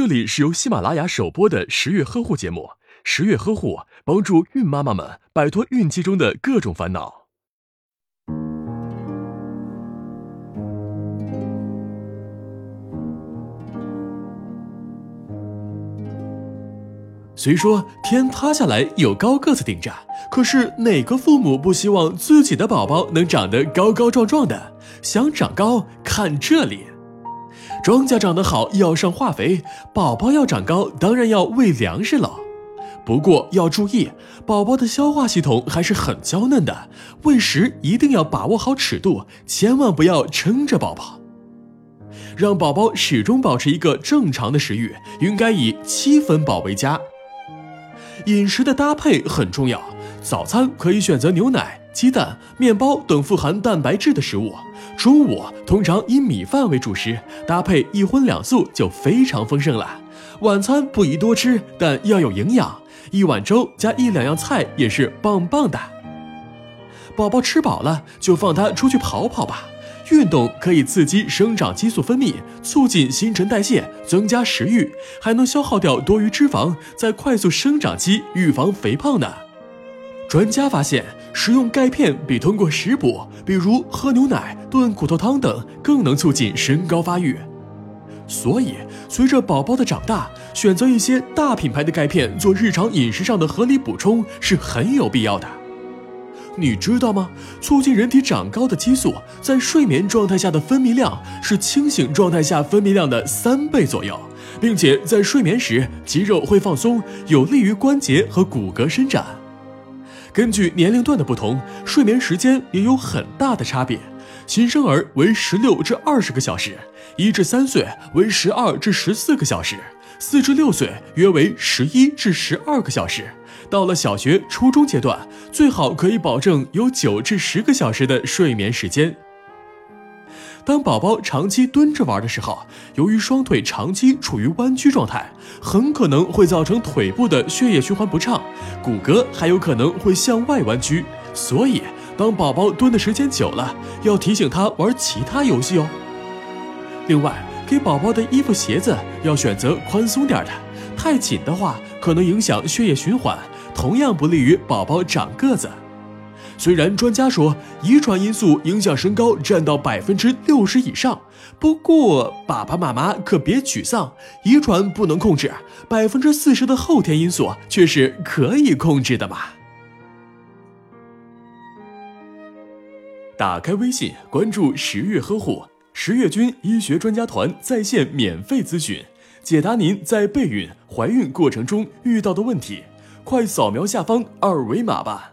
这里是由喜马拉雅首播的十月呵护节目，十月呵护帮助孕妈妈们摆脱孕期中的各种烦恼。虽说天塌下来有高个子顶着，可是哪个父母不希望自己的宝宝能长得高高壮壮的？想长高，看这里。庄稼长得好要上化肥，宝宝要长高当然要喂粮食了。不过要注意，宝宝的消化系统还是很娇嫩的，喂食一定要把握好尺度，千万不要撑着宝宝。让宝宝始终保持一个正常的食欲，应该以七分饱为佳。饮食的搭配很重要，早餐可以选择牛奶、鸡蛋、面包等富含蛋白质的食物。中午通常以米饭为主食，搭配一荤两素就非常丰盛了。晚餐不宜多吃，但要有营养，一碗粥加一两样菜也是棒棒的。宝宝吃饱了就放他出去跑跑吧。运动可以刺激生长激素分泌，促进新陈代谢，增加食欲，还能消耗掉多余脂肪，在快速生长期预防肥胖呢。专家发现，食用钙片比通过食补，比如喝牛奶、炖骨头汤等，更能促进身高发育。所以，随着宝宝的长大，选择一些大品牌的钙片做日常饮食上的合理补充是很有必要的。你知道吗？促进人体长高的激素，在睡眠状态下的分泌量是清醒状态下分泌量的三倍左右，并且在睡眠时肌肉会放松，有利于关节和骨骼伸展。根据年龄段的不同，睡眠时间也有很大的差别。新生儿为十六至二十个小时，一至三岁为十二至十四个小时，四至六岁约为十一至十二个小时。到了小学、初中阶段，最好可以保证有九至十个小时的睡眠时间。当宝宝长期蹲着玩的时候，由于双腿长期处于弯曲状态，很可能会造成腿部的血液循环不畅，骨骼还有可能会向外弯曲。所以，当宝宝蹲的时间久了，要提醒他玩其他游戏哦。另外，给宝宝的衣服、鞋子要选择宽松点的，太紧的话可能影响血液循环。同样不利于宝宝长个子。虽然专家说遗传因素影响身高占到百分之六十以上，不过爸爸妈妈可别沮丧，遗传不能控制，百分之四十的后天因素却是可以控制的嘛。打开微信，关注十月呵护十月军医学专家团在线免费咨询，解答您在备孕、怀孕过程中遇到的问题。快扫描下方二维码吧。